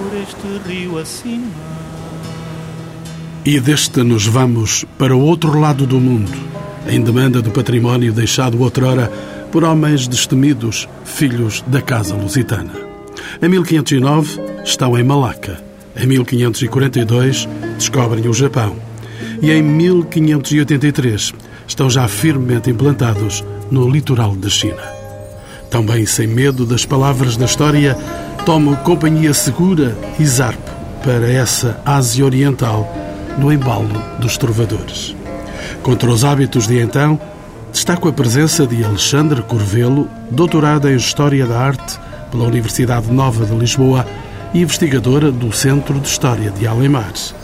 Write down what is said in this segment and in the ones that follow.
por este rio acima. E deste nos vamos para o outro lado do mundo, em demanda do património deixado outrora por homens destemidos, filhos da casa lusitana. Em 1509 estão em Malaca. Em 1542 descobrem o Japão. E em 1583 estão já firmemente implantados no litoral da China. Também sem medo das palavras da história, tomo companhia segura e zarpo para essa Ásia Oriental no embalo dos trovadores. Contra os hábitos de então, destaco a presença de Alexandre Corvelo, doutorado em História da Arte pela Universidade Nova de Lisboa e investigadora do Centro de História de Alemares.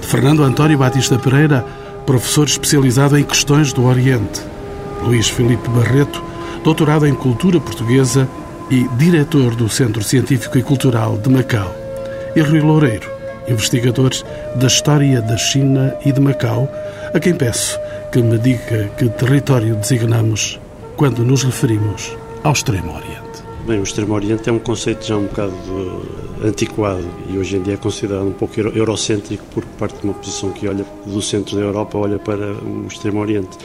De Fernando António Batista Pereira, professor especializado em questões do Oriente. Luís Filipe Barreto, doutorado em Cultura Portuguesa e diretor do Centro Científico e Cultural de Macau. E Rui Loureiro, investigador da história da China e de Macau, a quem peço que me diga que território designamos quando nos referimos ao Extremo Oriente. Bem, o Extremo Oriente é um conceito já um bocado antiquado e hoje em dia é considerado um pouco eurocêntrico porque parte de uma posição que olha do centro da Europa, olha para o Extremo Oriente.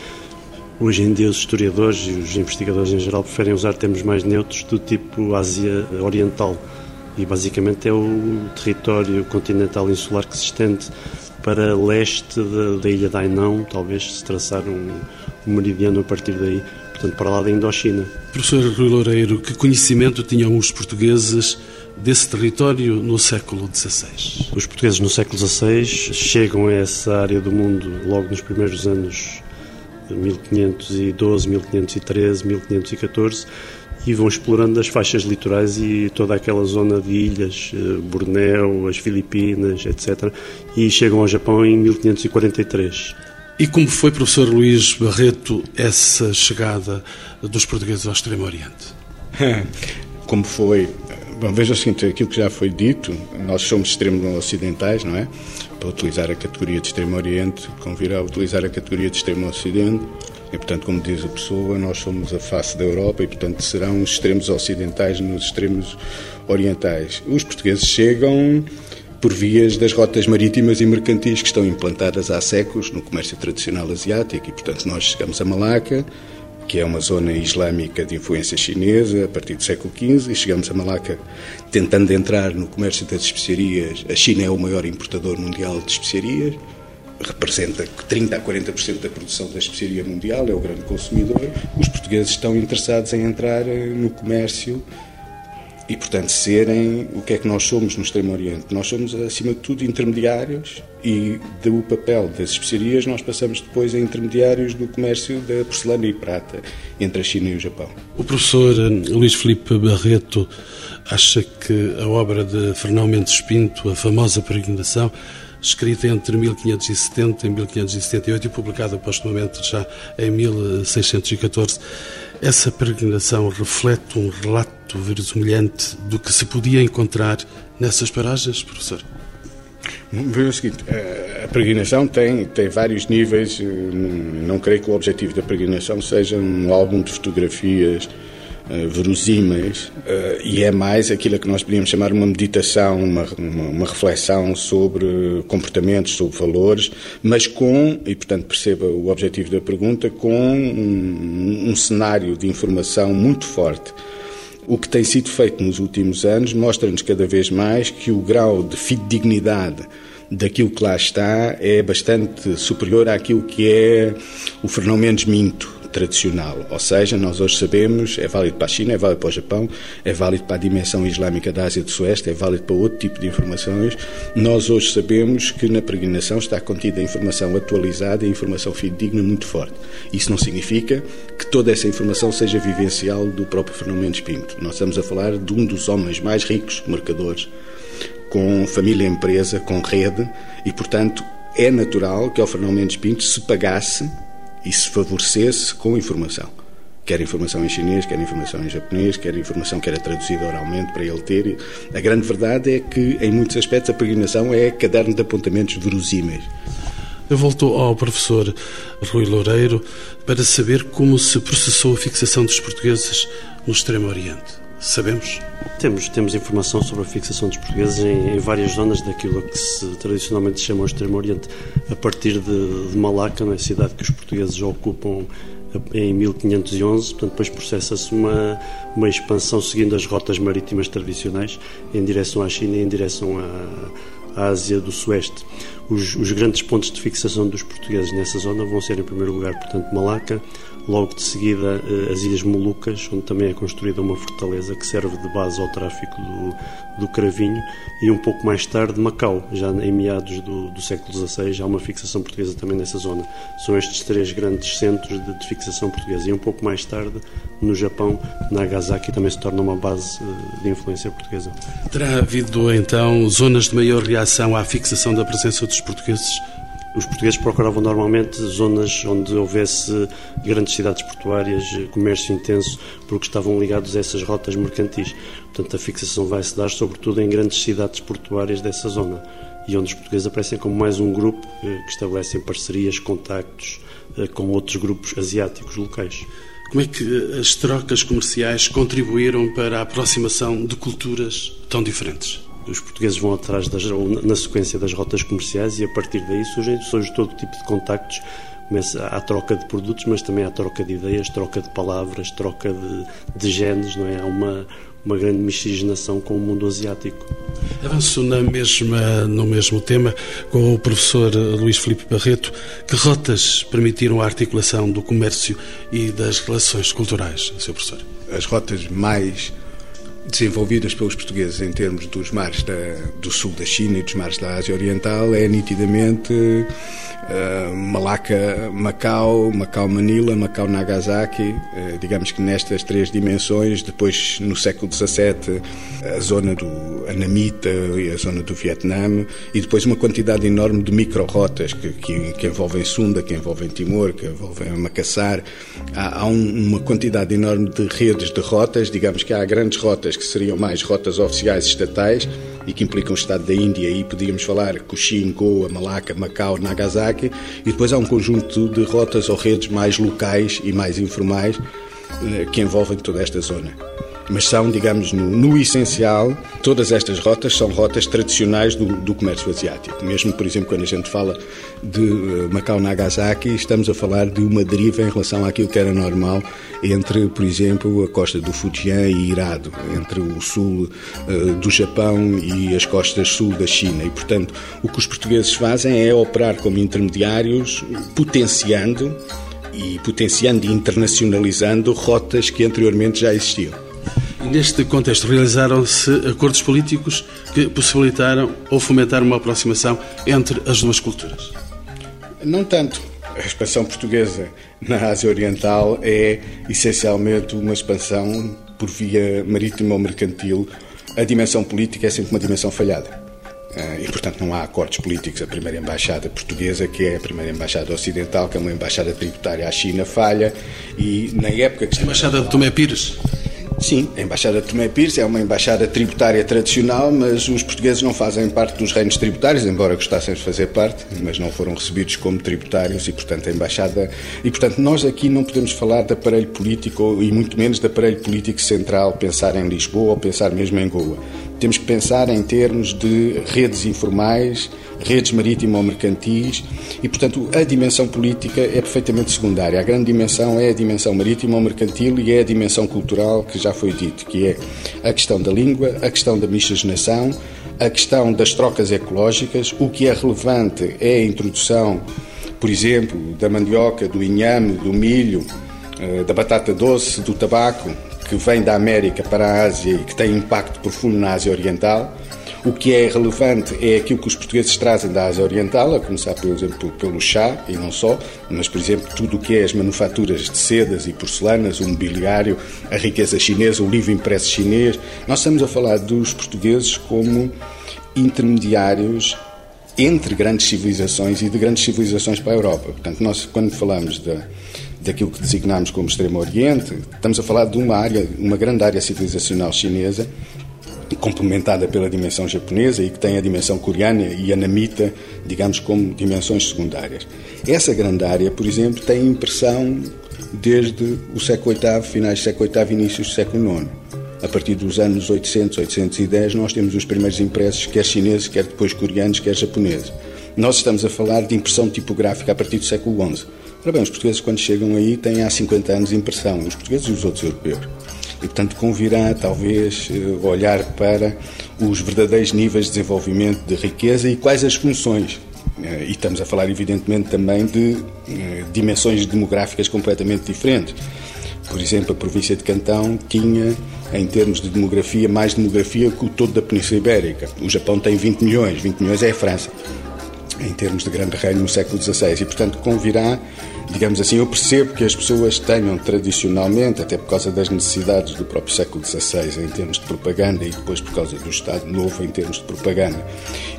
Hoje em dia os historiadores e os investigadores em geral preferem usar termos mais neutros do tipo Ásia Oriental e basicamente é o território continental insular que se estende para leste da, da ilha de Ainão, talvez se traçar um, um meridiano a partir daí, portanto para lá da Indochina. Professor Rui Loureiro, que conhecimento tinham os portugueses desse território no século XVI? Os portugueses no século XVI chegam a essa área do mundo logo nos primeiros anos 1512, 1513, 1514 e vão explorando as faixas litorais e toda aquela zona de ilhas, eh, Bornéu, as Filipinas, etc. E chegam ao Japão em 1543. E como foi, professor Luís Barreto, essa chegada dos portugueses ao Extremo Oriente? Como foi? Bom, veja o seguinte, aquilo que já foi dito, nós somos extremo ocidentais, não é? Para utilizar a categoria de Extremo Oriente, convirá a utilizar a categoria de Extremo Ocidente, e, portanto, como diz a pessoa, nós somos a face da Europa e, portanto, serão os extremos ocidentais nos extremos orientais. Os portugueses chegam por vias das rotas marítimas e mercantis que estão implantadas há séculos no comércio tradicional asiático e, portanto, nós chegamos a Malaca, que é uma zona islâmica de influência chinesa a partir do século XV, e chegamos a Malaca tentando entrar no comércio das especiarias. A China é o maior importador mundial de especiarias representa 30 a 40% da produção da especiaria mundial, é o grande consumidor. Os portugueses estão interessados em entrar eh, no comércio e, portanto, serem o que é que nós somos no Extremo Oriente. Nós somos, acima de tudo, intermediários e do papel das especiarias nós passamos depois a intermediários do comércio da porcelana e prata entre a China e o Japão. O professor eh, Luís Filipe Barreto acha que a obra de Fernão Mendes Pinto, a famosa peregrinação, escrita entre 1570 e 1578 e publicada postumamente já em 1614. Essa peregrinação reflete um relato verosimilhante do que se podia encontrar nessas paragens, professor? Veja o seguinte, a peregrinação tem, tem vários níveis. Não creio que o objetivo da peregrinação seja um álbum de fotografias verosímeis uh, e é mais aquilo que nós podíamos chamar uma meditação, uma, uma, uma, reflexão sobre comportamentos, sobre valores, mas com, e portanto perceba o objetivo da pergunta, com um, um cenário de informação muito forte. O que tem sido feito nos últimos anos mostra-nos cada vez mais que o grau de fidedignidade daquilo que lá está é bastante superior àquilo que é o Fernão Mendes Minto, tradicional. Ou seja, nós hoje sabemos, é válido para a China, é válido para o Japão, é válido para a dimensão islâmica da Ásia do Sueste, é válido para outro tipo de informações. Nós hoje sabemos que na peregrinação está contida informação atualizada e informação fidedigna muito forte. Isso não significa que toda essa informação seja vivencial do próprio Fernando Mendes Pinto. Nós estamos a falar de um dos homens mais ricos mercadores, com família empresa, com rede, e portanto é natural que ao Fernando Mendes Pinto se pagasse e se favorecesse com informação. Quer informação em chinês, quer informação em japonês, quer informação que era traduzida oralmente para ele ter. A grande verdade é que, em muitos aspectos, a peregrinação é caderno de apontamentos verosímeis. Eu volto ao professor Rui Loureiro para saber como se processou a fixação dos portugueses no Extremo Oriente. Sabemos? Temos, temos informação sobre a fixação dos portugueses em, em várias zonas daquilo que se tradicionalmente chama o Extremo Oriente, a partir de, de Malaca, na é? cidade que os portugueses ocupam em 1511, portanto depois processa-se uma, uma expansão seguindo as rotas marítimas tradicionais em direção à China e em direção à, à Ásia do Sueste. Os, os, grandes pontos de fixação dos portugueses nessa zona vão ser, em primeiro lugar, portanto, Malaca, logo de seguida eh, as Ilhas Molucas, onde também é construída uma fortaleza que serve de base ao tráfico do, do cravinho, e um pouco mais tarde Macau, já em meados do, do século XVI, há uma fixação portuguesa também nessa zona. São estes três grandes centros de, de fixação portuguesa. E um pouco mais tarde, no Japão, Nagasaki também se torna uma base eh, de influência portuguesa. Terá havido então zonas de maior reação à fixação da presença dos portugueses os portugueses procuravam normalmente zonas onde houvesse grandes cidades portuárias, comércio intenso, porque estavam ligados a essas rotas mercantis. Portanto, a fixação vai se dar sobretudo em grandes cidades portuárias dessa zona e onde os portugueses aparecem como mais um grupo eh, que estabelecem parcerias, contactos eh, com outros grupos asiáticos locais. Como é que as trocas comerciais contribuíram para a aproximação de culturas tão diferentes? Os portugueses vão atrás das, na sequência das rotas comerciais e a partir daí surge, surge todo tipo de contactos começa a troca de produtos, mas também a troca de ideias, troca de palavras, troca de, de genes, não é? Há uma, uma grande miscigenação com o mundo asiático. Avanço na mesma, no mesmo tema com o professor Luís Filipe Barreto. Que rotas permitiram a articulação do comércio e das relações culturais, seu professor? As rotas mais desenvolvidas pelos portugueses em termos dos mares da, do sul da China e dos mares da Ásia Oriental é nitidamente uh, Malaca, Macau, Macau-Manila, Macau-Nagasaki, uh, digamos que nestas três dimensões, depois no século XVII a zona do Anamita e a zona do Vietnã e depois uma quantidade enorme de micro-rotas que, que, que, envolvem Sunda, que envolvem Timor, que envolvem Macassar. Há, há um, uma quantidade enorme de redes de rotas, digamos que há grandes rotas que seriam mais rotas oficiais estatais e que implicam o Estado da Índia, e podíamos falar Cochin, Goa, Malaca, Macau, Nagasaki, e depois há um conjunto de rotas ou redes mais locais e mais informais eh, que envolvem toda esta zona mas são, digamos, no, no, essencial, todas estas rotas são rotas tradicionais do, do, comércio asiático. Mesmo, por exemplo, quando a gente fala de uh, Macau-Nagasaki, estamos a falar de uma deriva em relação àquilo que era normal entre, por exemplo, a costa do Fujian e Irado, entre o sul uh, do Japão e as costas sul da China. E, portanto, o que os portugueses fazem é operar como intermediários, potenciando e potenciando e internacionalizando rotas que anteriormente já existiam. Neste contexto, realizaram-se acordos políticos que possibilitaram ou fomentaram uma aproximação entre as duas culturas? Não tanto. A expansão portuguesa na Ásia Oriental é essencialmente uma expansão por via marítima ou mercantil. A dimensão política é sempre uma dimensão falhada. Ah, e, portanto, não há acordos políticos. A primeira embaixada portuguesa, que é a primeira embaixada ocidental, que é uma embaixada tributária à China, falha. E na época que. A embaixada de Tomé Pires? Sim, a Embaixada de Tomé Pires é uma embaixada tributária tradicional, mas os portugueses não fazem parte dos reinos tributários, embora gostassem de fazer parte, mas não foram recebidos como tributários e, portanto, a embaixada. E, portanto, nós aqui não podemos falar de aparelho político e muito menos de aparelho político central, pensar em Lisboa ou pensar mesmo em Goa. Temos que pensar em termos de redes informais, redes marítimo-mercantis e, portanto, a dimensão política é perfeitamente secundária. A grande dimensão é a dimensão marítimo-mercantil e é a dimensão cultural que já foi dito, que é a questão da língua, a questão da miscigenação, a questão das trocas ecológicas. O que é relevante é a introdução, por exemplo, da mandioca, do inhame, do milho, eh, da batata doce, do tabaco, que vem da América para a Ásia e que tem impacto profundo na Ásia Oriental. O que é relevante é aquilo que os portugueses trazem da Ásia Oriental, a começar, por exemplo, pelo chá e não só, mas, por exemplo, tudo o que é as manufaturas de sedas e porcelanas, o mobiliário, a riqueza chinesa, o livro impresso chinês. Nós estamos a falar dos portugueses como intermediários entre grandes civilizações e de grandes civilizações para a Europa. Portanto, nós, quando falamos da daquilo que designamos como Extremo Oriente, estamos a falar de uma área, uma grande área civilizacional chinesa, complementada pela dimensão japonesa e que tem a dimensão coreana e anamita, digamos, como dimensões secundárias. Essa grande área, por exemplo, tem impressão desde o século VIII, finais do século VIII, inícios do século IX. A partir dos anos 800, 810, nós temos os primeiros impressos, quer chineses, quer depois coreanos, quer japoneses. Nós estamos a falar de impressão tipográfica a partir do século XI. Ora bem, os portugueses, quando chegam aí, têm há 50 anos impressão, os portugueses e os outros europeus. E, portanto, convirá, talvez, eh, olhar para os verdadeiros níveis de desenvolvimento de riqueza e quais as funções. Eh, e estamos a falar, evidentemente, também de eh, dimensões demográficas completamente diferentes. Por exemplo, a província de Cantão tinha, em termos de demografia, mais demografia que o todo da Península Ibérica. O Japão tem 20 milhões, 20 milhões é a França em termos de grande reino no século XVI e, portanto, convirá, digamos assim, eu percebo que as pessoas tenham tradicionalmente, até por causa das necessidades do próprio século XVI em termos de propaganda e depois por causa do Estado Novo em termos de propaganda,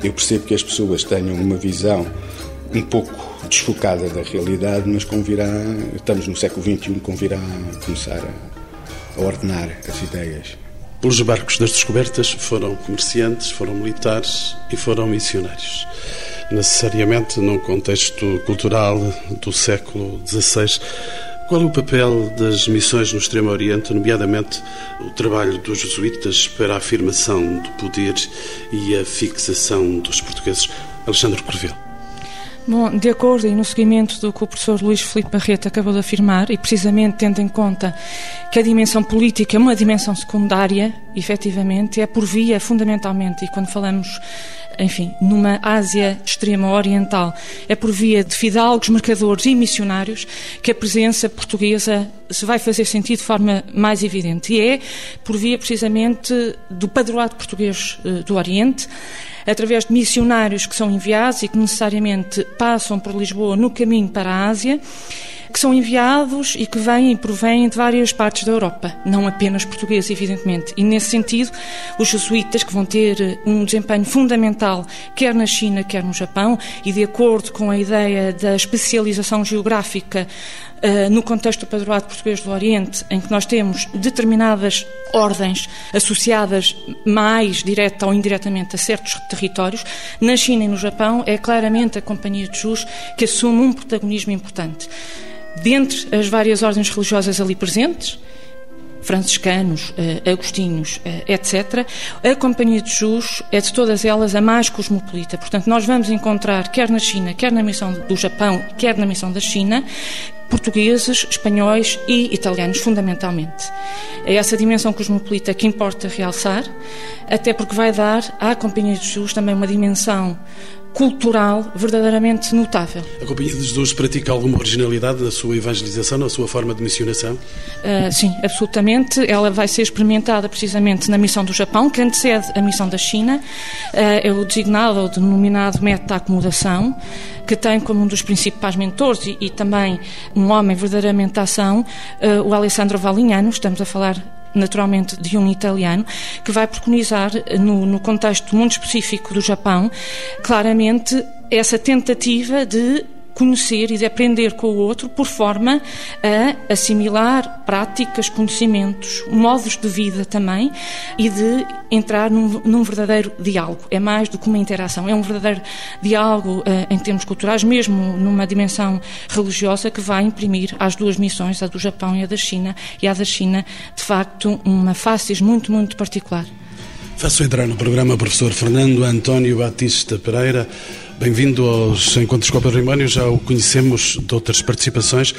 eu percebo que as pessoas tenham uma visão um pouco desfocada da realidade, mas convirá, estamos no século XXI, convirá começar a ordenar as ideias. Os barcos das descobertas foram comerciantes, foram militares e foram missionários necessariamente num contexto cultural do século XVI. Qual é o papel das missões no Extremo Oriente, nomeadamente o trabalho dos jesuítas para a afirmação do poder e a fixação dos portugueses? Alexandre Corvel. Bom, de acordo e no seguimento do que o professor Luís Filipe Barreto acabou de afirmar, e precisamente tendo em conta que a dimensão política é uma dimensão secundária, efetivamente, é por via, fundamentalmente, e quando falamos enfim, numa Ásia extrema oriental, é por via de fidalgos, mercadores e missionários que a presença portuguesa se vai fazer sentir de forma mais evidente. E é por via precisamente do padroado português eh, do Oriente, através de missionários que são enviados e que necessariamente passam por Lisboa no caminho para a Ásia que são enviados e que vêm e provêm de várias partes da Europa, não apenas portugueses, evidentemente. E nesse sentido, os jesuítas, que vão ter eh, um desempenho fundamental, quer na China, quer no Japão, e de acordo com a ideia da especialização geográfica Uh, no contexto do padroado português do Oriente, em que nós temos determinadas ordens associadas mais direta ou indiretamente a certos territórios, na China e no Japão é claramente a Companhia de Jesus que assume um protagonismo importante dentre as várias ordens religiosas ali presentes, franciscanos, uh, agostinhos, etc., a Companhia de Jesus é de todas elas a mais cosmopolita. Portanto, nós vamos encontrar, quer na China, quer na missão do Japão, quer na missão da China, portugueses, espanhóis e italianos, fundamentalmente. É essa dimensão cosmopolita que importa realçar, até porque vai dar à Companhia de Jesus também uma dimensão cultural verdadeiramente notável. A Companhia de Jesus pratica alguma originalidade na sua evangelização, na sua forma de missionação? Uh, sim, absolutamente. Ela vai ser experimentada precisamente na missão do Japão, que antecede a missão da China. Uh, é o designado ou denominado método da acomodação, que tem como um dos principais mentores e, e também um homem verdadeiramente de ação, uh, o Alessandro Valignano. Estamos a falar naturalmente de um italiano, que vai preconizar, no, no contexto muito específico do Japão, claramente essa tentativa de conhecer e de aprender com o outro por forma a assimilar práticas, conhecimentos, modos de vida também e de entrar num, num verdadeiro diálogo. É mais do que uma interação, é um verdadeiro diálogo uh, em termos culturais, mesmo numa dimensão religiosa que vai imprimir às duas missões, a do Japão e a da China, e a da China, de facto, uma face muito, muito particular. Faço entrar no programa professor Fernando António Batista Pereira. Bem-vindo aos Encontros com o Património, já o conhecemos de outras participações.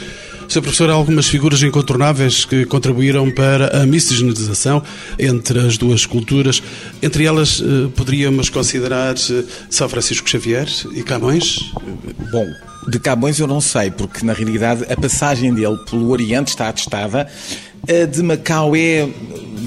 Sr. Professor, há algumas figuras incontornáveis que contribuíram para a miscigenação entre as duas culturas. Entre elas, eh, poderíamos considerar eh, São Francisco Xavier e Camões? Bom, de Camões eu não sei, porque na realidade a passagem dele pelo Oriente está atestada. A de Macau é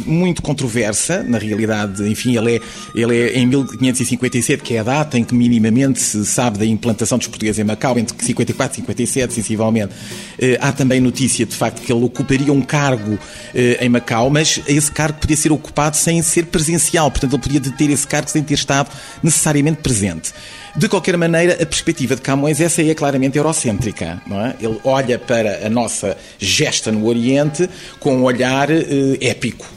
muito controversa, na realidade, enfim, ele é, ele é em 1557, que é a data em que minimamente se sabe da implantação dos portugueses em Macau, entre 54 e 57, sensivelmente. Eh, há também notícia, de facto, que ele ocuparia um cargo eh, em Macau, mas esse cargo podia ser ocupado sem ser presencial, portanto, ele podia deter esse cargo sem ter estado necessariamente presente. De qualquer maneira, a perspectiva de Camões, essa é claramente eurocêntrica, não é? Ele olha para a nossa gesta no Oriente com um olhar eh, épico,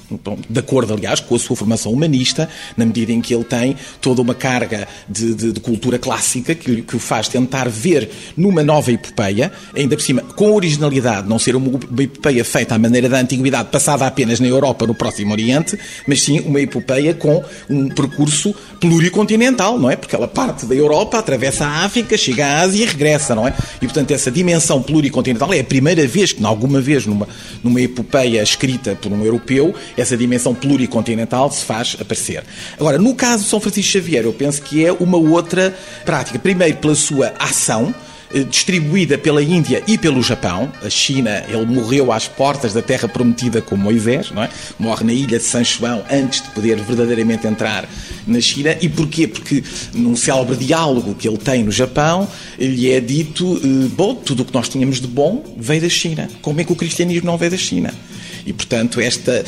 de acordo, aliás, com a sua formação humanista, na medida em que ele tem toda uma carga de, de, de cultura clássica que, que, o faz tentar ver numa nova epopeia, ainda por cima, com originalidade, não ser uma epopeia feita à maneira da antiguidade, passada apenas na Europa, no Próximo Oriente, mas sim uma epopeia com um percurso pluricontinental, não é? Porque ela parte da Europa, atravessa a África, chega à Ásia e regressa, não é? E, portanto, essa dimensão pluricontinental é a primeira vez que, alguma vez, numa, numa epopeia escrita por um europeu, essa dimensão pluricontinental se faz aparecer. Agora, no caso de São Francisco Xavier, eu penso que é uma outra prática. Primeiro, pela sua ação, distribuída pela Índia e pelo Japão. A China, ele morreu às portas da Terra Prometida com Moisés, não é? Morre na ilha de San João antes de poder verdadeiramente entrar na China. E porquê? Porque num célebre diálogo que ele tem no Japão, lhe é dito, eh, bom, tudo o que nós tínhamos de bom veio da China. Como é que o cristianismo não veio da China? E, portanto, esta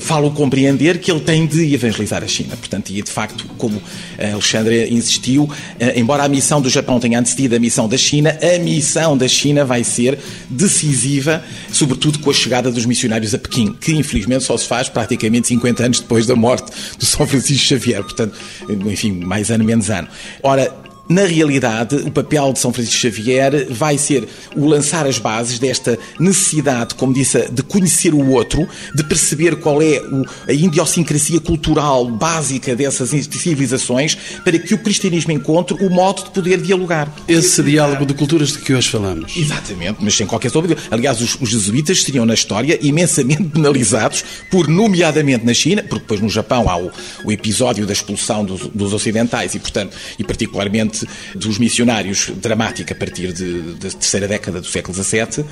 falo compreender que ele tem de evangelizar a China. Portanto, e de facto, como Alexandre insistiu, eh, embora a missão do Japão tenha antecedido a missão da China, a missão da China vai ser decisiva, sobretudo com a chegada dos missionários a Pequim, que infelizmente só se faz praticamente 50 anos depois da morte do São Francisco Xavier. Portanto, enfim, mais ano menos ano. Ora, na realidade, o papel de São Francisco Xavier vai ser o lançar as bases desta necessidade, como disse, de conhecer o outro, de perceber qual é a idiosincrasia cultural básica dessas civilizações, para que o cristianismo encontre o modo de poder dialogar. Esse diálogo de culturas de que hoje falamos. Exatamente, mas sem qualquer dúvida. Aliás, os, os jesuítas seriam na história imensamente penalizados por, nomeadamente na China, porque depois no Japão há o, o episódio da expulsão dos, dos ocidentais e, portanto, e particularmente dos missionários dramática a partir de, da terceira década do século XVII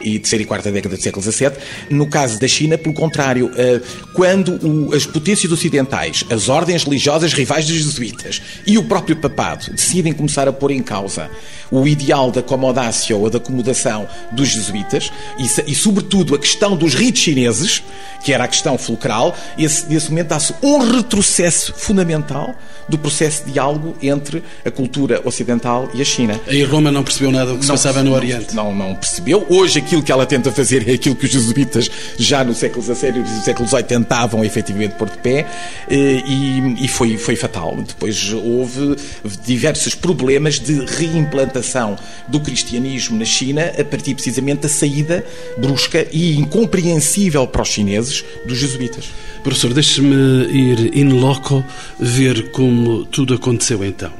e terceira e quarta década do século XVII. No caso da China, pelo contrário, eh, quando as potências ocidentais, as ordens religiosas rivais dos jesuítas e o próprio papado decidem começar a pôr em causa o ideal da comodatio ou da acomodação dos jesuítas e, e, sobretudo, a questão dos ritos chineses, que era a questão fulcral, esse, nesse momento dá-se um retrocesso fundamental do processo de diálogo entre a cultura ocidental e a China. E Roma não percebeu nada do que se passava no Oriente. Não, não percebeu. Hoje aquilo que ela tenta fazer é aquilo que os jesuítas já no século XVII e no século XVIII tentavam efetivamente pôr de pé eh, e, e foi, foi fatal. Depois houve diversos problemas de reimplantação do cristianismo na China a partir precisamente da saída brusca e incompreensível para os chineses dos jesuítas. Professor, deixe-me ir in loco ver como tudo aconteceu então.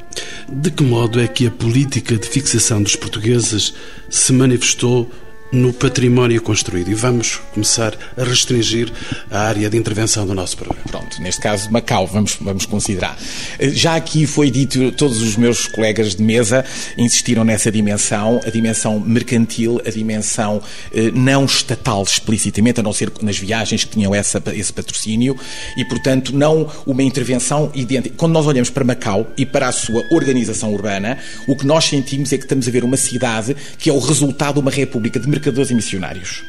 De que modo é que a política de fixação dos portugueses se manifestou no património construído. E vamos começar a restringir a área de intervenção do nosso programa. Pronto, neste caso Macau, vamos, vamos considerar. Já aqui foi dito, todos os meus colegas de mesa insistiram nessa dimensão, a dimensão mercantil, a dimensão eh, não estatal explicitamente, a não ser nas viagens que tinham essa, esse patrocínio, e portanto não uma intervenção idêntica. Quando nós olhamos para Macau e para a sua organização urbana, o que nós sentimos é que estamos a ver uma cidade que é o resultado de uma república de mercadores e missionários.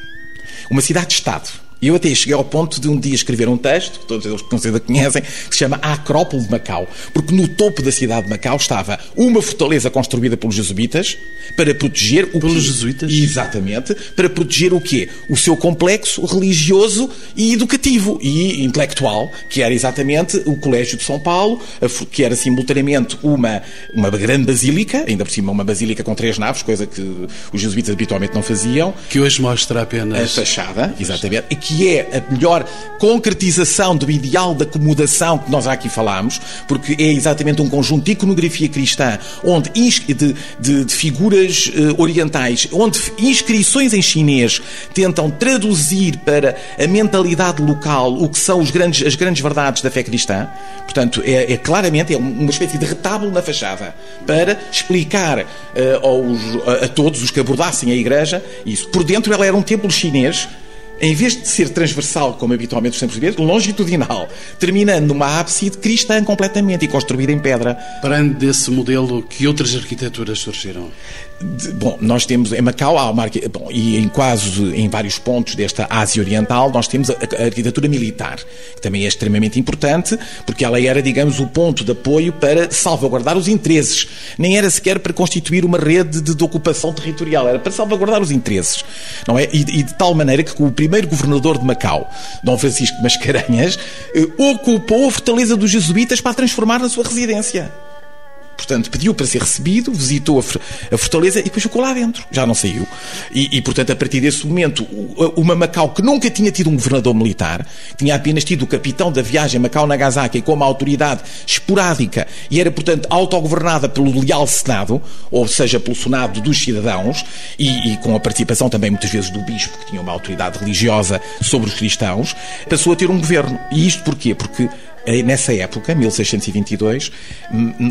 Uma cidade-estado e eu até cheguei ao ponto de um dia escrever um texto, que todos eles com certeza conhecem, que se chama A Acrópole de Macau. Porque no topo da cidade de Macau estava uma fortaleza construída pelos jesuítas para proteger o Pelos quê? jesuítas? Exatamente. Para proteger o quê? O seu complexo religioso e educativo e intelectual, que era exatamente o Colégio de São Paulo, que era simultaneamente uma, uma grande basílica, ainda por cima uma basílica com três naves, coisa que os jesuítas habitualmente não faziam. Que hoje mostra apenas... A fachada, exatamente que é a melhor concretização do ideal da acomodação que nós aqui falámos, porque é exatamente um conjunto de iconografia cristã, onde de, de, de figuras uh, orientais, onde inscrições em chinês tentam traduzir para a mentalidade local o que são os grandes, as grandes verdades da fé cristã. Portanto, é, é claramente é uma espécie de retábulo na fachada para explicar uh, aos, a, a todos os que abordassem a igreja isso. Por dentro, ela era um templo chinês em vez de ser transversal, como habitualmente os templos portugueses, longitudinal, terminando numa ábside cristã completamente e construída em pedra. Parando desse modelo, que outras arquiteturas surgiram? De, bom, nós temos em Macau há uma, bom, e em quase em vários pontos desta Ásia Oriental nós temos a, a, arquitetura militar, que também é extremamente importante, porque ela era, digamos, o ponto de apoio para salvaguardar os interesses. Nem era sequer para constituir uma rede de, de ocupação territorial, era para salvaguardar os interesses. Não é? E, e, de tal maneira que o primeiro governador de Macau, Dom Francisco Mascarenhas, eh, ocupou a fortaleza dos jesuítas para a transformar na sua residência. Portanto, pediu para ser recebido, visitou a fortaleza e depois ficou lá dentro. Já não saiu. E, e, portanto, a partir desse momento, uma Macau que nunca tinha tido um governador militar, tinha apenas tido o capitão da viagem Macau-Nagasaki como autoridade esporádica e era, portanto, autogovernada pelo leal Senado, ou seja, pelo Senado dos cidadãos, e, e com a participação também muitas vezes do bispo, que tinha uma autoridade religiosa sobre os cristãos, passou a ter um governo. E isto porquê? Porque nessa época, 1622,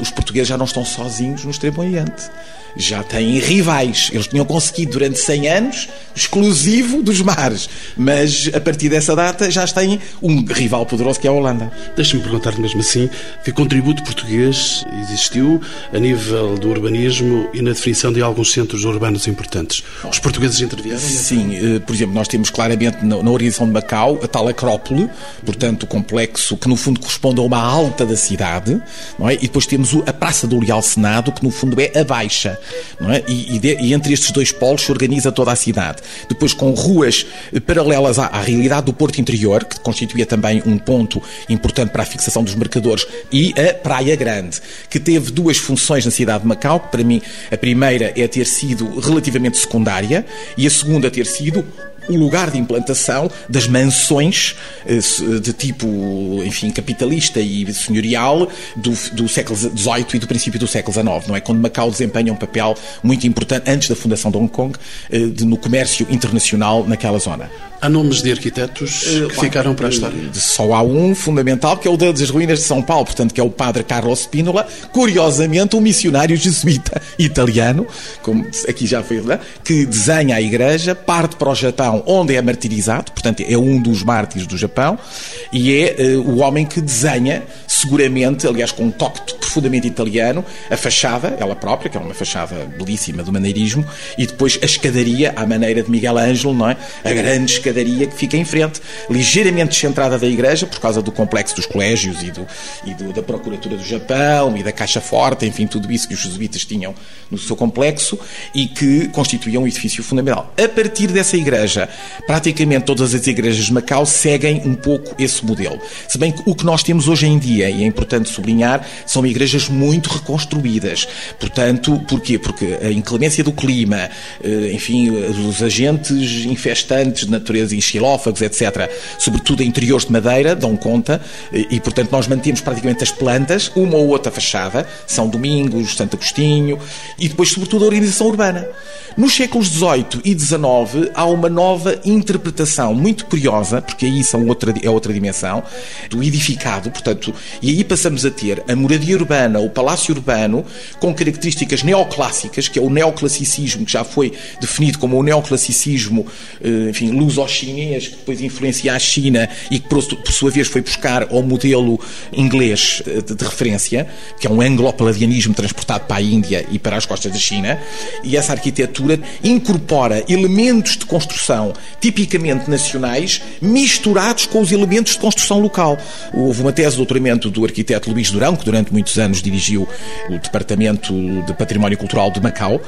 os portugueses já não estão sozinhos no Extremo Oriente já têm rivais. Eles tinham conseguido durante 100 anos exclusivo dos mares, mas a partir dessa data já têm um rival poderoso que é a Holanda. Deixa-me perguntar mesmo assim, que contributo português existiu a nível do urbanismo e na definição de alguns centros urbanos importantes? Os portugueses intervieram? Sim, eh, por exemplo, nós temos claramente na, organização de Macau a tal acrópole, portanto o complexo que no fundo corresponde a uma alta da cidade, não é? e depois temos a Praça do Leal Senado, que no fundo é a baixa não é? E, e, de, e, entre estes dois polos se organiza toda a cidade. Depois com ruas eh, paralelas à, à, realidade do Porto Interior, que constituía também um ponto importante para a fixação dos mercadores, e a Praia Grande, que teve duas funções na cidade de Macau, que para mim a primeira é ter sido relativamente secundária e a segunda ter sido o lugar de implantação das mansões eh, de tipo, enfim, capitalista e senhorial do, do século XVIII e do princípio do século XIX, não é? Quando Macau desempenha um papel muito importante, antes da fundação de Hong Kong, eh, de, no comércio internacional naquela zona. Há nomes de arquitetos que uh, ficaram para a história? Só há um fundamental, que é o das ruínas de São Paulo, portanto, que é o padre Carlos Spínola, curiosamente um missionário jesuíta italiano, como aqui já foi, que desenha a igreja, parte para o Japão, onde é martirizado, portanto, é um dos mártires do Japão, e é uh, o homem que desenha, seguramente, aliás, com um toque profundamente italiano, a fachada, ela própria, que é uma fachada belíssima do maneirismo, e depois a escadaria, à maneira de Miguel Ângelo, não é? A grande escadaria escadaria que fica em frente, ligeiramente descentrada da igreja, por causa do complexo dos colégios e, do, e do, da Procuratura do Japão e da Caixa Forte, enfim, tudo isso que os jesuítas tinham no seu complexo e que constituía um edifício fundamental. A partir dessa igreja, praticamente todas as igrejas de Macau seguem um pouco esse modelo. Se bem que o que nós temos hoje em dia, e é importante sublinhar, são igrejas muito reconstruídas. Portanto, porquê? Porque a inclemência do clima, eh, enfim, os agentes infestantes de natureza natureza e xilófagos, etc., sobretudo em interiores de madeira, dão conta, e, portanto nós mantemos praticamente as plantas, uma ou outra fachada, São Domingos, Santo Agostinho, e depois, sobretudo, a organização urbana. Nos séculos XVIII e XIX há uma nova interpretação muito curiosa, porque aí são outra, é outra dimensão, do edificado, portanto, e aí passamos a ter a moradia urbana, o palácio urbano, com características neoclássicas, que é o neoclassicismo, que já foi definido como o neoclassicismo, eh, enfim, luso-chinês, que depois influencia a China e que, por, sua vez, foi buscar ao modelo inglês eh, de, de referência, que é um anglo-paladianismo transportado para a Índia e para as costas da China, e essa arquitetura incorpora elementos de construção tipicamente nacionais misturados com os elementos de construção local. Houve uma tese de doutoramento do arquiteto Luís Durão, que durante muitos anos dirigiu o Departamento de Património Cultural de Macau,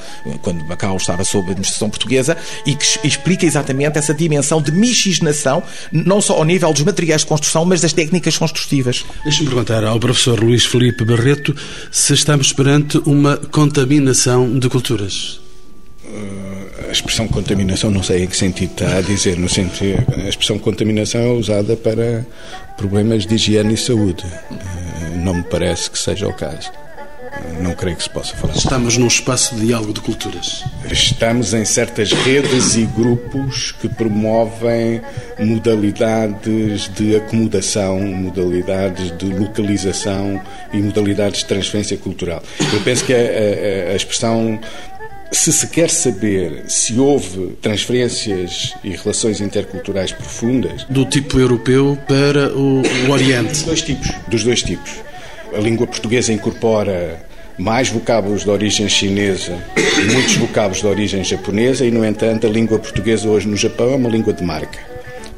quando Macau estava sob a administração portuguesa, e que explica exatamente essa dimensão de miscigenação, não só ao nível dos materiais de construção, mas das técnicas construtivas. Deixe-me perguntar ao professor Luís Felipe Barreto se estamos perante uma contaminação de culturas. Eh, a expressão contaminação, não sei em que sentido está a dizer, no sentido, a expressão contaminação é usada para problemas de higiene e saúde. Eh, não me parece que seja o caso. Não creio que se possa falar. Estamos num espaço de diálogo de culturas. Estamos em certas redes e grupos que promovem modalidades de acomodação, modalidades de localização e modalidades de transferência cultural. Eu penso que a, a, a expressão se se quer saber se houve transferências e relações interculturais profundas. Do tipo europeu para o, o Oriente? Dos dois tipos. Dos dois tipos. A língua portuguesa incorpora mais vocábulos de origem chinesa e muitos vocábulos de origem japonesa, e, no entanto, a língua portuguesa hoje no Japão é uma língua de marca,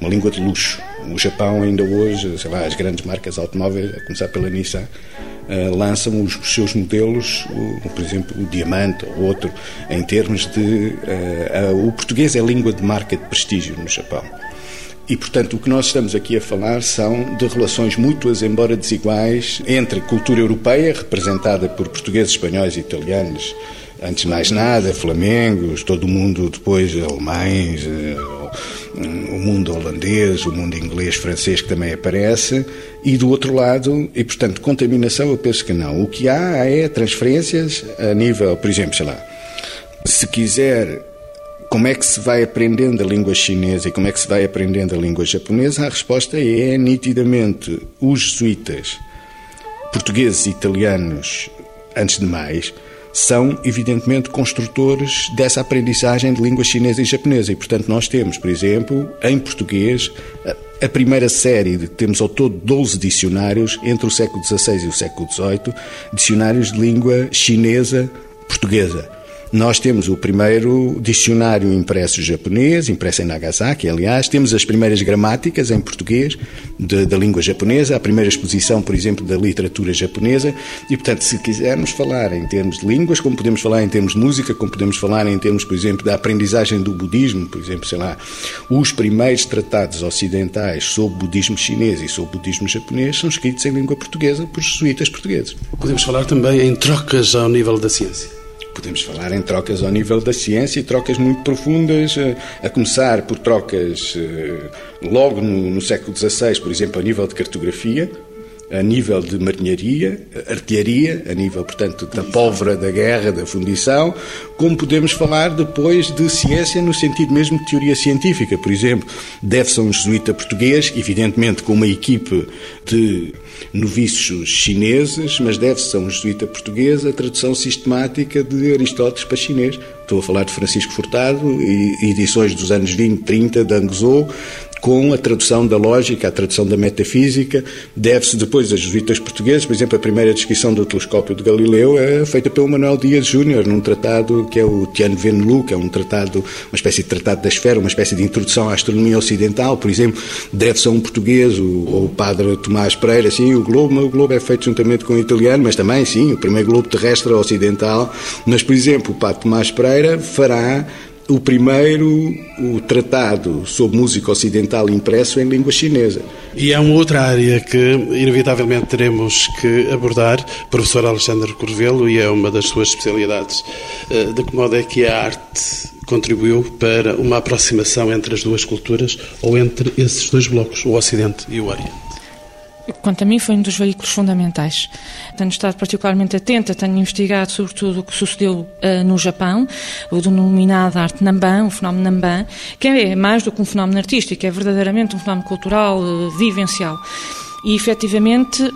uma língua de luxo. O Japão, ainda hoje, sei lá, as grandes marcas automóveis, a começar pela Nissan, uh, lançam os, seus modelos, por exemplo, o Diamante ou outro, em termos de. Uh, o português é língua de marca de prestígio no Japão. E, portanto, o que nós estamos aqui a falar são de relações mútuas, embora desiguais, entre cultura europeia, representada por portugueses, espanhóis e italianos, antes de mais nada, flamengos, todo o mundo depois, alemães, eh, o mundo holandês, o mundo inglês, francês que também aparece, e do outro lado, e portanto, contaminação eu penso que não. O que há é transferências a nível, por exemplo, sei lá, se quiser como é que se vai aprendendo a língua chinesa e como é que se vai aprendendo a língua japonesa? A resposta é nitidamente os jesuítas, portugueses e italianos, antes de mais, são evidentemente construtores dessa aprendizagem de língua chinesa e japonesa. E, portanto, nós temos, por exemplo, em português, a primeira série, de, temos ao todo 12 dicionários, entre o século XVI e o século XVIII, dicionários de língua chinesa portuguesa. Nós temos o primeiro dicionário impresso japonês, impresso em Nagasaki, aliás, temos as primeiras gramáticas em português da língua japonesa, a primeira exposição, por exemplo, da literatura japonesa, e, portanto, se quisermos falar em termos de línguas, como podemos falar em termos de música, como podemos falar em termos, por exemplo, da aprendizagem do budismo, por exemplo, sei lá, os primeiros tratados ocidentais sobre budismo chinês e sobre budismo japonês são escritos em língua portuguesa por jesuítas portugueses. Podemos falar também em trocas ao nível da ciência. Podemos falar em trocas ao nível da ciência e trocas muito profundas, eh, a começar por trocas eh, logo no, no século XVI, por exemplo, a nível de cartografia, a nível de marinharia, artilharia, a nível, portanto, da pólvora da guerra, da fundição, como podemos falar depois de ciência no sentido mesmo de teoria científica. Por exemplo, deve-se a um jesuíta português, evidentemente com uma equipe de noviços chineses, mas deve-se a um jesuíta português a tradução sistemática de Aristóteles para chinês. Estou a falar de Francisco Furtado, edições dos anos 20, 30, de Angzhou, com a tradução da lógica, a tradução da metafísica, deve-se depois a jesuítas portugueses, por exemplo, a primeira descrição do telescópio de Galileu é feita pelo Manuel Dias Júnior, num tratado que é o Tiano Venelu, que é um tratado, uma espécie de tratado da esfera, uma espécie de introdução à astronomia ocidental, por exemplo, deve-se a um português, o, o padre Tomás Pereira, sim, o globo, o globo é feito juntamente com o italiano, mas também, sim, o primeiro globo terrestre ocidental, mas, por exemplo, o padre Tomás Pereira fará o primeiro, o tratado sobre música ocidental impresso em língua chinesa. E há uma outra área que, inevitavelmente, teremos que abordar, professor Alexandre Corvelo, e é uma das suas especialidades. Eh, de que modo é que a arte contribuiu para uma aproximação entre as duas culturas ou entre esses dois blocos, o Ocidente e o Oriente? Quanto a mim, foi um dos veículos fundamentais. Tenho estado particularmente atenta, tenho investigado sobretudo o que sucedeu uh, no Japão, o denominado arte Namban, o fenómeno Namban, que é mais do que um fenómeno artístico, é verdadeiramente um fenómeno cultural, uh, vivencial. E, efetivamente,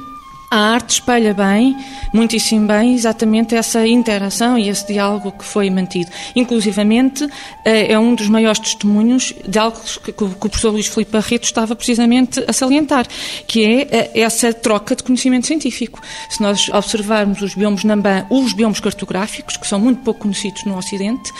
a arte espelha bem, muitíssimo bem, exatamente essa interação e esse diálogo que foi mantido. Inclusivamente, eh, é um dos maiores testemunhos de algo que o professor Luís Filipe Barreto estava precisamente a salientar, que é eh, essa troca de conhecimento científico. Se nós observarmos os biomas Nambã, os biomas cartográficos, que são muito pouco conhecidos no Ocidente,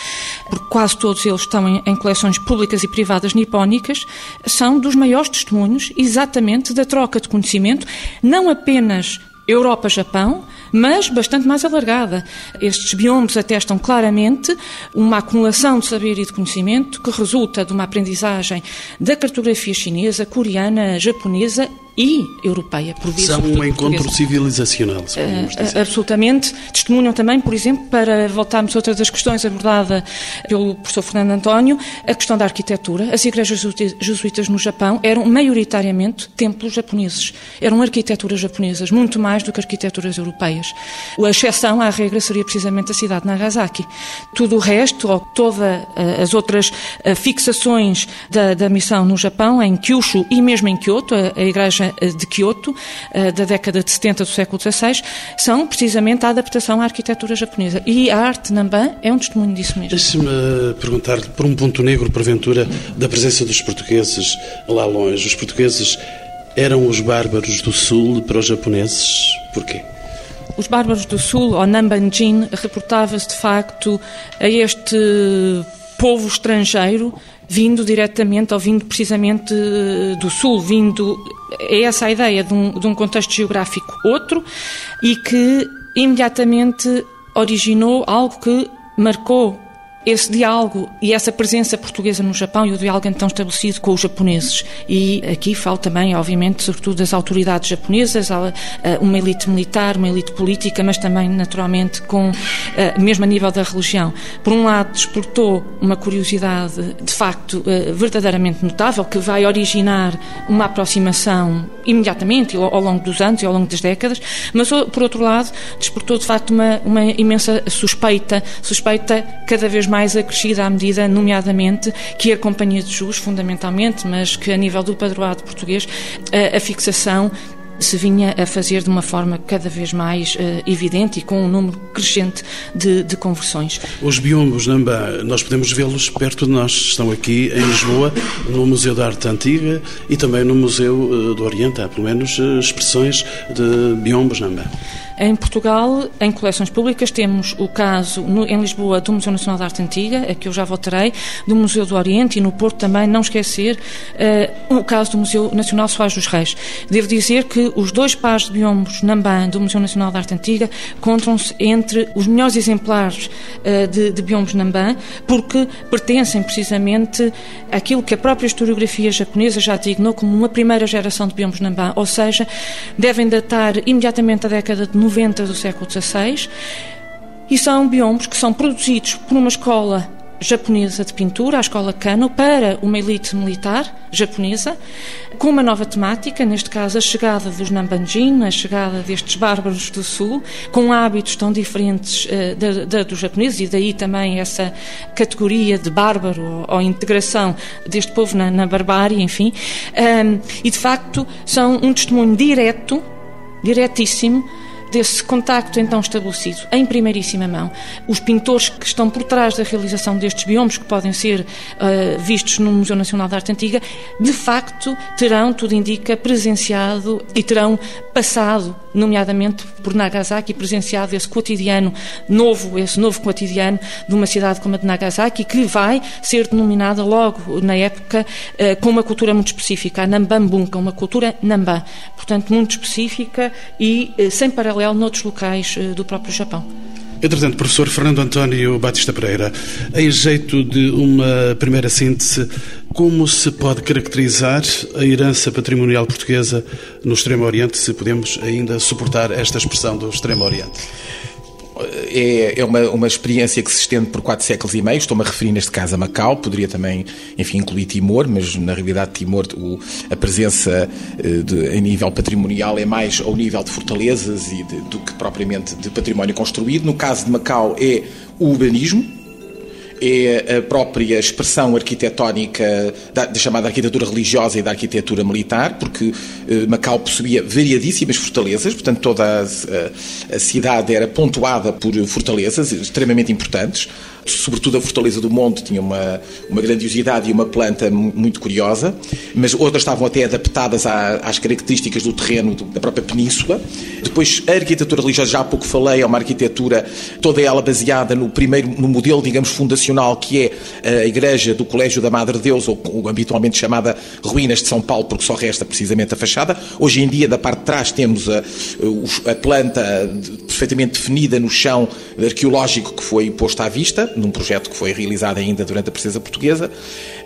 porque quase todos eles estão em coleções públicas e privadas nipónicas, são dos maiores testemunhos exatamente da troca de conhecimento, não apenas apenas Europa-Japão, mas bastante mais alargada. Estes biomas atestam claramente uma acumulação de saber e de conhecimento que resulta de uma aprendizagem da cartografia chinesa, coreana, japonesa e europeia, por vezes. São um encontro civilizacional, uh, Absolutamente. Testemunham também, por exemplo, para voltarmos a outra das questões abordada pelo professor Fernando António, a questão da arquitetura. As igrejas jesuítas no Japão eram maioritariamente templos japoneses. Eram arquiteturas japonesas, muito mais do que arquiteturas europeias. A exceção à regra seria precisamente a cidade de Nagasaki. Tudo o resto, ou todas eh, as outras eh, fixações da, da missão no Japão, em Kyushu e mesmo em Kyoto, a, a igreja eh, de Kyoto, eh, da década de 70 do século XVI, são precisamente a adaptação à arquitetura japonesa. E a arte Namban é um testemunho disso mesmo. Deixe-me perguntar, por um ponto negro, porventura, da presença dos portugueses lá longe. Os portugueses eram os bárbaros do Sul para os japoneses? Porquê? Os Bárbaros do Sul, ou Nambanjin, reportava-se de facto a este povo estrangeiro vindo diretamente ou vindo precisamente do Sul, vindo. É essa a ideia de um, de um contexto geográfico outro e que imediatamente originou algo que marcou esse diálogo e essa presença portuguesa no Japão e o diálogo então estabelecido com os japoneses. E aqui falo também, obviamente, sobretudo das autoridades japonesas, uma elite militar, uma elite política, mas também, naturalmente, com, mesmo a nível da religião. Por um lado, despertou uma curiosidade, de facto, verdadeiramente notável, que vai originar uma aproximação imediatamente, ao longo dos anos e ao longo das décadas, mas, por outro lado, despertou, de facto, uma, uma imensa suspeita, suspeita cada vez mais mais acrescida à medida, nomeadamente, que a Companhia de Jus, fundamentalmente, mas que a nível do padroado português, a, a fixação se vinha a fazer de uma forma cada vez mais uh, evidente e com um número crescente de, de conversões. Os biombos Namba, nós podemos vê-los perto de nós, estão aqui em Lisboa, no Museu da Arte Antiga e também no Museu uh, do Oriente, há pelo menos uh, expressões de biombos Namba. Em Portugal, em coleções públicas, temos o caso no, em Lisboa do Museu Nacional de Arte Antiga, a que eu já voltarei, do Museu do Oriente e no Porto também, não esquecer, uh, o caso do Museu Nacional Soares dos Reis. Devo dizer que os dois pares de biombos Nambã do Museu Nacional de Arte Antiga encontram-se entre os melhores exemplares uh, de, de biombos Nambã, porque pertencem precisamente àquilo que a própria historiografia japonesa já designou como uma primeira geração de biombos Nambã, ou seja, devem datar imediatamente a década de 90 do século XVI e são biombos que são produzidos por uma escola japonesa de pintura, a escola Kano, para uma elite militar japonesa, com uma nova temática, neste caso a chegada dos Nambanjin, a chegada destes bárbaros do sul, com hábitos tão diferentes uh, da, da, dos japoneses, e daí também essa categoria de bárbaro ou, ou integração deste povo na, na barbárie, enfim. Um, e de facto são um testemunho direto, diretíssimo, desse contacto então estabelecido em primeiríssima mão. Os pintores que estão por trás da realização destes biomas, que podem ser uh, vistos no Museu Nacional de Arte Antiga, de facto terão, tudo indica, presenciado e terão passado, nomeadamente por Nagasaki, presenciado esse cotidiano novo, esse novo cotidiano de uma cidade como a de Nagasaki, que vai ser denominada logo na época uh, com uma cultura muito específica, a Nambambunka, uma cultura Namba, portanto muito específica e uh, sem paralelo paralelo noutros locais eh, do próprio Japão. Entretanto, professor Fernando António Batista Pereira, em jeito de uma primeira síntese, como se pode caracterizar a herança patrimonial portuguesa no Extremo Oriente, se podemos ainda suportar esta expressão do Extremo Oriente? É, é uma, uma experiência que se estende por quatro séculos e meio. Estou-me a referir neste caso a Macau, poderia também, enfim, incluir Timor, mas na realidade Timor, o, a presença eh, de, a nível patrimonial é mais ao nível de fortalezas e de, do que propriamente de património construído. No caso de Macau é o urbanismo, é a própria expressão arquitetónica da, da, chamada arquitetura religiosa e da arquitetura militar, porque eh, Macau possuía variadíssimas fortalezas, portanto toda a, a, a cidade era pontuada por fortalezas extremamente importantes sobretudo a Fortaleza do Monte tinha uma, uma grandiosidade e uma planta muito curiosa, mas outras estavam até adaptadas à, às características do terreno da própria península. Depois, a arquitetura religiosa, já há pouco falei, é uma arquitetura toda ela baseada no primeiro, no modelo, digamos, fundacional, que é a igreja do Colégio da Madre Deus, ou, ou habitualmente chamada Ruínas de São Paulo, porque só resta precisamente a fachada. Hoje em dia, da parte de trás, temos a, a planta perfeitamente definida no chão arqueológico que foi posto à vista, num projeto que foi realizado ainda durante a presença portuguesa.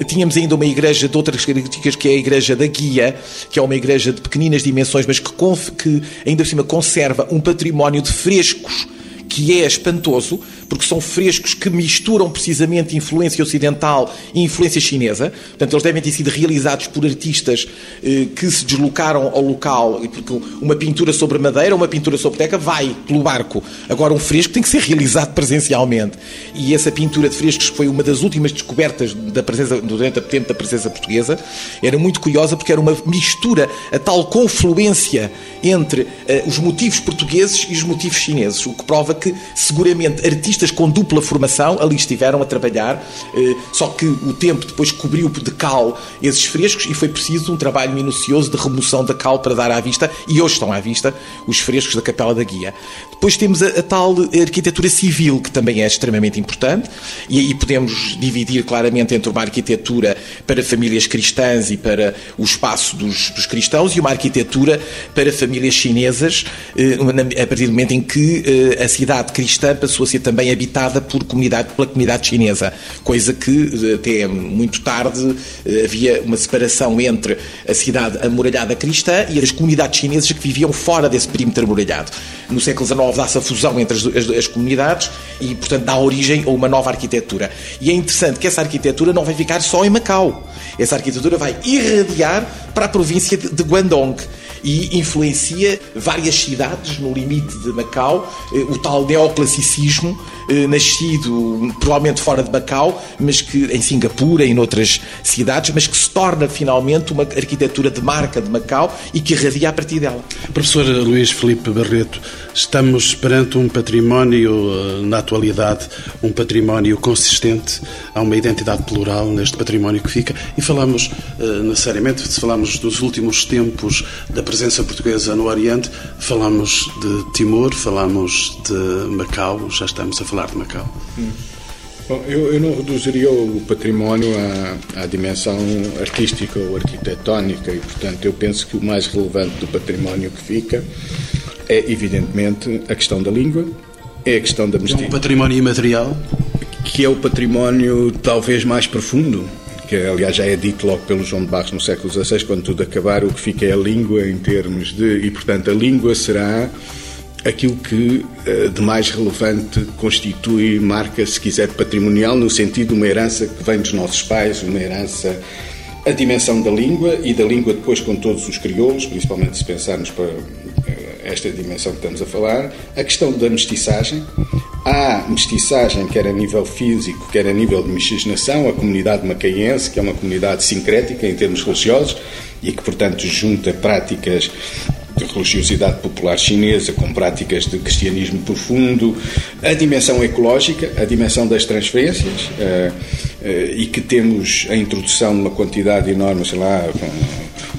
Tínhamos ainda uma igreja de outras características, que é a igreja da Guia, que é uma igreja de pequeninas dimensões, mas que, que ainda por cima conserva um património de frescos que é espantoso, porque são frescos que misturam precisamente influência ocidental e influência chinesa. Portanto, eles devem ter sido realizados por artistas eh, que se deslocaram ao local, porque uma pintura sobre madeira, uma pintura sobre teca vai pelo barco. Agora, um fresco tem que ser realizado presencialmente. E essa pintura de frescos foi uma das últimas descobertas da presença, durante o tempo da presença portuguesa. Era muito curiosa porque era uma mistura, a tal confluência entre eh, os motivos portugueses e os motivos chineses, o que prova que seguramente artistas com dupla formação ali estiveram a trabalhar, eh, só que o tempo depois cobriu de cal esses frescos e foi preciso um trabalho minucioso de remoção da cal para dar à vista, e hoje estão à vista, os frescos da Capela da Guia. Depois temos a, a tal arquitetura civil, que também é extremamente importante, e aí podemos dividir claramente entre uma arquitetura para famílias cristãs e para o espaço dos, dos cristãos, e uma arquitetura para famílias chinesas, eh, a partir do momento em que eh, a cidade cristã passou a ser também habitada por comunidade, pela comunidade chinesa, coisa que eh, até muito tarde havia uma separação entre a cidade amuralhada cristã e as comunidades chinesas que viviam fora desse perímetro amuralhado. No século XIX dá-se a fusão entre as, as, as, comunidades e, portanto, dá origem a uma nova arquitetura. E é interessante que essa arquitetura não vai ficar só em Macau. Essa arquitetura vai irradiar para a província de, de Guangdong e influencia várias cidades no limite de Macau, eh, o tal neoclassicismo, eh, nascido provavelmente fora de Macau, mas que em Singapura e em outras cidades, mas que se torna finalmente uma arquitetura de marca de Macau e que irradia a partir dela. Professor Luís Felipe Barreto, estamos perante um património, eh, na atualidade, um património consistente, há uma identidade plural neste património que fica. E falamos necessariamente, se falamos dos últimos tempos da presença portuguesa no Oriente, falamos de Timor, falamos de Macau, já estamos a falar de Macau. Bom, eu, eu, não reduziria o património à, à, dimensão artística ou arquitetónica e, portanto, eu penso que o mais relevante do património que fica é, evidentemente, a questão da língua, é a questão da mestiça. É um património imaterial? Que é o património talvez mais profundo que aliás já é dito logo pelo João de Barros no século XVI, quando tudo acabar, o que fica é a língua em termos de. E, portanto, a língua será aquilo que eh, de mais relevante constitui marca, se quiser, patrimonial, no sentido de uma herança que vem dos nossos pais, uma herança. A dimensão da língua e da língua depois com todos os crioulos, principalmente se pensarmos para esta dimensão que estamos a falar, a questão da mestiçagem, Há mestiçagem, quer a nível físico, quer a nível de miscigenação, a comunidade macaense, que é uma comunidade sincrética em termos religiosos e que, portanto, junta práticas de religiosidade popular chinesa com práticas de cristianismo profundo, a dimensão ecológica, a dimensão das transferências, uh, uh, e que temos a introdução de uma quantidade enorme, sei lá,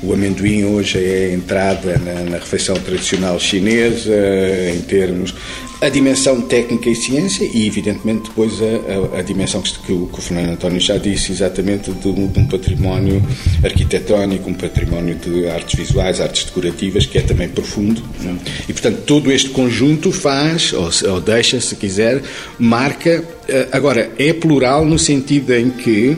o amendoim hoje é entrada na, na refeição tradicional chinesa, em termos a dimensão técnica e ciência e, evidentemente, depois a, a, a dimensão que, que, o, que, o, Fernando António já disse, exatamente de um, de um, património arquitetónico, um património de artes visuais, artes decorativas, que é também profundo. Não? E, portanto, todo este conjunto faz, ou, ou deixa, se quiser, marca. Eh, agora, é plural no sentido em que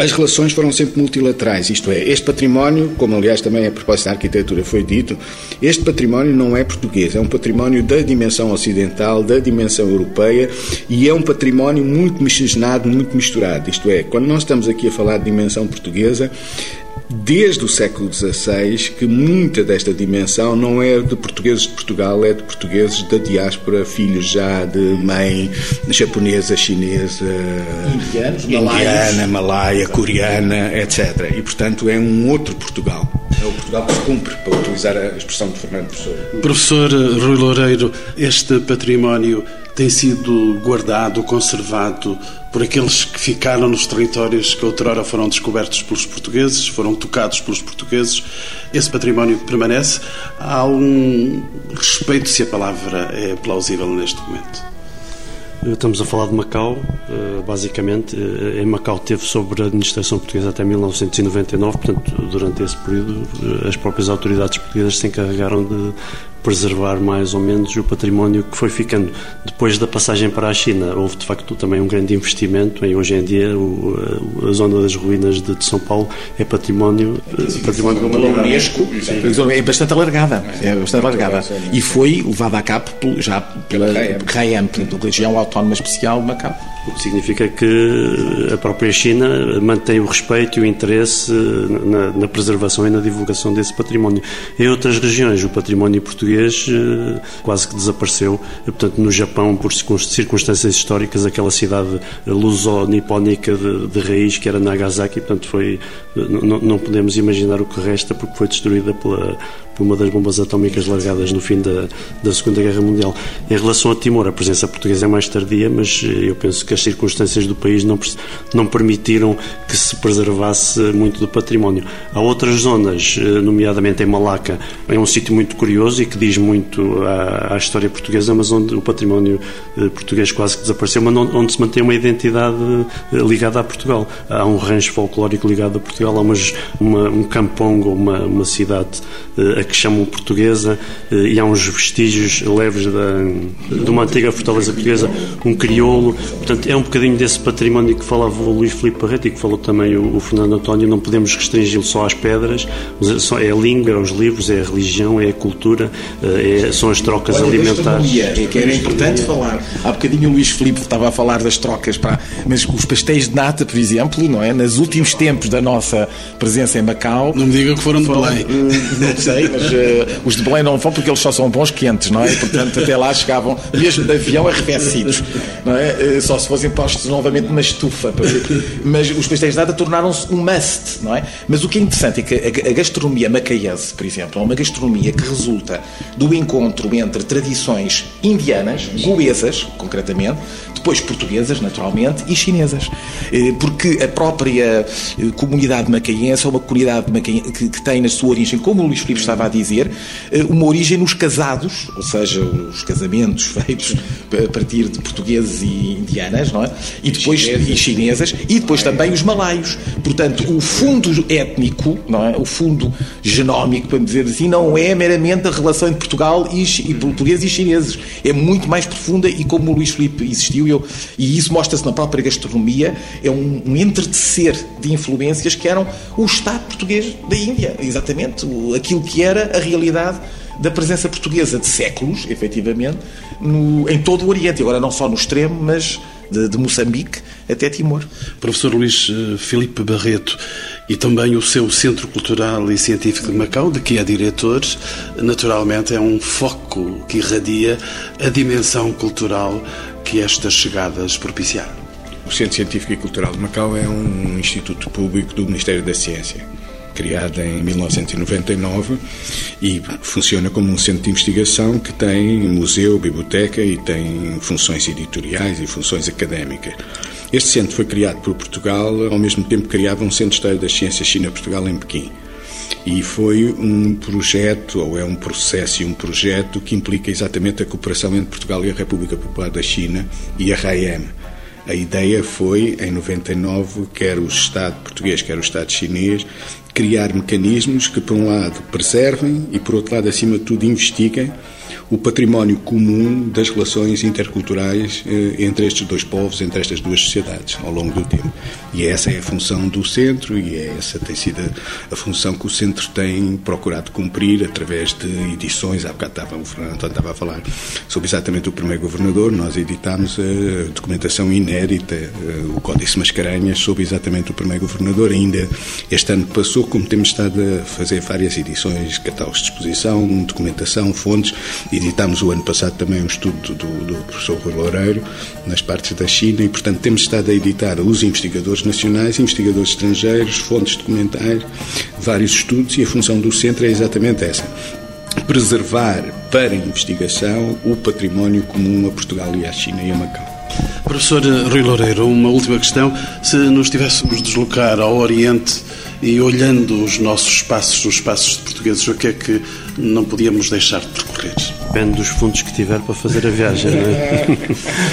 as relações foram sempre multilaterais, isto é, este património, como aliás também a propósito da arquitetura foi dito, este património não é português, é um património da dimensão ocidental, da dimensão europeia e é um património muito miscigenado, muito misturado. Isto é, quando nós estamos aqui a falar de dimensão portuguesa, desde o século XVI que muita desta dimensão não é de portugueses de Portugal, é de portugueses da diáspora, filhos já de mãe japonesa, chinesa, Indianos, indiana, malaia, coreana, etc. E, portanto, é um outro Portugal. É o Portugal que se cumpre, para utilizar a expressão de Fernando Pessoa. Professor Rui Loureiro, este património tem sido guardado, conservado por aqueles que ficaram nos territórios que outrora foram descobertos pelos portugueses, foram tocados pelos portugueses. Esse património permanece. Há um respeito, se a palavra é plausível neste momento. Estamos a falar de Macau, eh, basicamente. Eh, em Macau teve sobre a administração portuguesa até 1999, portanto, durante esse período, eh, as próprias autoridades portuguesas se encarregaram de preservar mais ou menos o património que foi ficando. Depois da passagem para a China, houve de facto também um grande investimento em hoje em dia o, a zona das ruínas de, de São Paulo é património património da Unesco é bastante alargada, é bastante alargada. E foi levada a cabo já pela RAEM, portanto, Região Autónoma Especial de Macau. O que significa que a própria China mantém o respeito e o interesse na, na preservação e na divulgação desse património. Em outras regiões, o património português português eh, quase que desapareceu. Portanto, no Japão, por circunstâncias históricas, aquela cidade luso-nipónica de, de, raiz que era Nagasaki, portanto, foi, não, não podemos imaginar o que resta porque foi destruída pela, por uma das bombas atómicas largadas no fim da, da Segunda Guerra Mundial. Em relação a Timor, a presença portuguesa é mais tardia, mas eu penso que as circunstâncias do país não, não permitiram que se preservasse muito do património. Há outras zonas, nomeadamente em Malaca, é um sítio muito curioso e que diz muito à, à história portuguesa, mas onde o património eh, português quase que desapareceu, mas onde se mantém uma identidade eh, ligada a Portugal. Há um rancho folclórico ligado a Portugal, há umas, uma, um campongo, uma, uma cidade eh, a que chamam portuguesa e há uns vestígios leves da, de uma antiga fortaleza portuguesa, um crioulo. Portanto, é um bocadinho desse património que falava o Luís Filipe Barreto e que falou também o, o Fernando António. Não podemos restringi-lo só às pedras, é a língua, é os livros, é a religião, é a cultura, é, são as trocas Olha, alimentares. É que era importante falar. Há bocadinho o Luís Filipe estava a falar das trocas, para, mas os pastéis de nata, por exemplo, não é? Nos últimos tempos da nossa presença em Macau. Não me diga que foram de foram, Belém. Não sei, mas uh, os de Belém não vão porque eles só são bons quentes, não é? Portanto, até lá chegavam, mesmo de avião, arrefecidos, não é? Uh, só se fossem postos novamente numa estufa. Mas os pastéis de nata tornaram-se um must, não é? Mas o que é interessante é que a gastronomia macaense, por exemplo, é uma gastronomia que resulta do encontro entre tradições indianas, goesas, concretamente, depois portuguesas, naturalmente, e chinesas. Eh, porque a própria eh, comunidade macaense é uma comunidade que, tem na sua origem, como o Luís Filipe estava a dizer, eh, uma origem nos casados, ou seja, os casamentos feitos a partir de portugueses e indianas, não é? E depois e chinesas, e depois também os malaios. Portanto, o fundo étnico, não é? O fundo genómico, para dizer assim, não é meramente a relação Portugal e, e portugueses e chineses. É muito mais profunda e como o Luís Filipe existiu, eu, e isso mostra-se na própria gastronomia, é um, um de influências que eram o Estado português da Índia, exatamente, aquilo que era a realidade da presença portuguesa de séculos, efetivamente, no, em todo o Oriente, agora não só no extremo, mas de, de Moçambique até Timor. Professor Luís eh, Filipe Barreto, e também o seu Centro Cultural e Científico de Macau, de que é diretor, naturalmente é um foco que irradia a dimensão cultural que estas chegadas propiciaram. O Centro Científico e Cultural de Macau é um instituto público do Ministério da Ciência criada em 1999 e funciona como um centro de investigação que tem museu, biblioteca e tem funções editoriais e funções académicas. Este centro foi criado por Portugal, ao mesmo tempo criava um Centro de História das Ciências China-Portugal em Pequim. E foi um projeto, ou é um processo e um projeto que implica exatamente a cooperação entre Portugal e a República Popular da China e a RAIM. A ideia foi, em 99, quer o Estado português, quer o Estado chinês, criar mecanismos que, por um lado, preservem e, por outro lado, acima de tudo, investiguem o património comum das relações interculturais eh, entre estes dois povos, entre estas duas sociedades, ao longo do tempo. E essa é a função do centro e é essa tem sido a, função que o centro tem procurado cumprir através de edições. Há bocado estava, o Fernando António estava a falar sobre exatamente o primeiro governador. Nós editámos a documentação inédita, eh, o Códice Mascarenhas, sobre exatamente o primeiro governador. Ainda este ano passou, como temos estado a fazer várias edições, catálogos de exposição, documentação, fontes e Editámos o ano passado também um estudo do, do professor Rui Loureiro nas partes da China e, portanto, temos estado a editar os investigadores nacionais, investigadores estrangeiros, fontes documentais, vários estudos e a função do centro é exatamente essa preservar para a investigação o património comum a Portugal e à China e a Macau. Professor Rui Loureiro, uma última questão. Se nos tivéssemos deslocar ao Oriente e olhando os nossos espaços, os espaços de portugueses, o que é que não podíamos deixar de percorrer? Depende dos fundos que tiver para fazer a viagem, não é?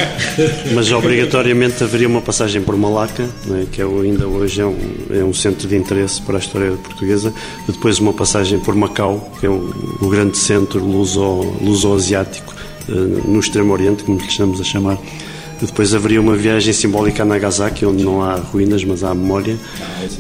Mas obrigatoriamente haveria uma passagem por Malaca, é? que é, ainda hoje é um, é um, centro de interesse para a história portuguesa. Depois uma passagem por Macau, que é o, o grande centro luso-asiático luso eh, no Extremo Oriente, como lhe estamos a chamar. Depois haveria uma viagem simbólica a Nagasaki, onde não há ruínas, mas há memória.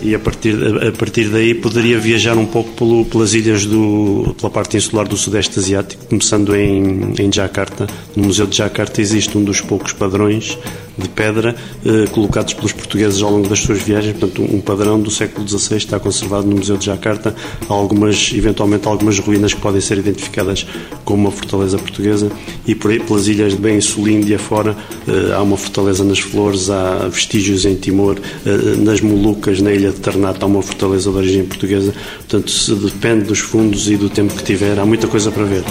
E a partir, a, partir daí poderia viajar um pouco pelo, pelas ilhas do, pela parte insular do Sudeste Asiático, começando em, em Jakarta. No Museu de Jakarta existe um dos poucos padrões de pedra eh, colocados pelos portugueses ao longo das suas viagens. Portanto, um padrão do século XVI está conservado no Museu de Jacarta. Há algumas, eventualmente, algumas ruínas que podem ser identificadas como uma fortaleza portuguesa e por aí, pelas ilhas de Bem e Sulíndia fora eh, há uma fortaleza nas Flores, há vestígios em Timor, eh, nas Molucas, na ilha de Ternate há uma fortaleza de origem portuguesa. Portanto, se depende dos fundos e do tempo que tiver, há muita coisa para ver.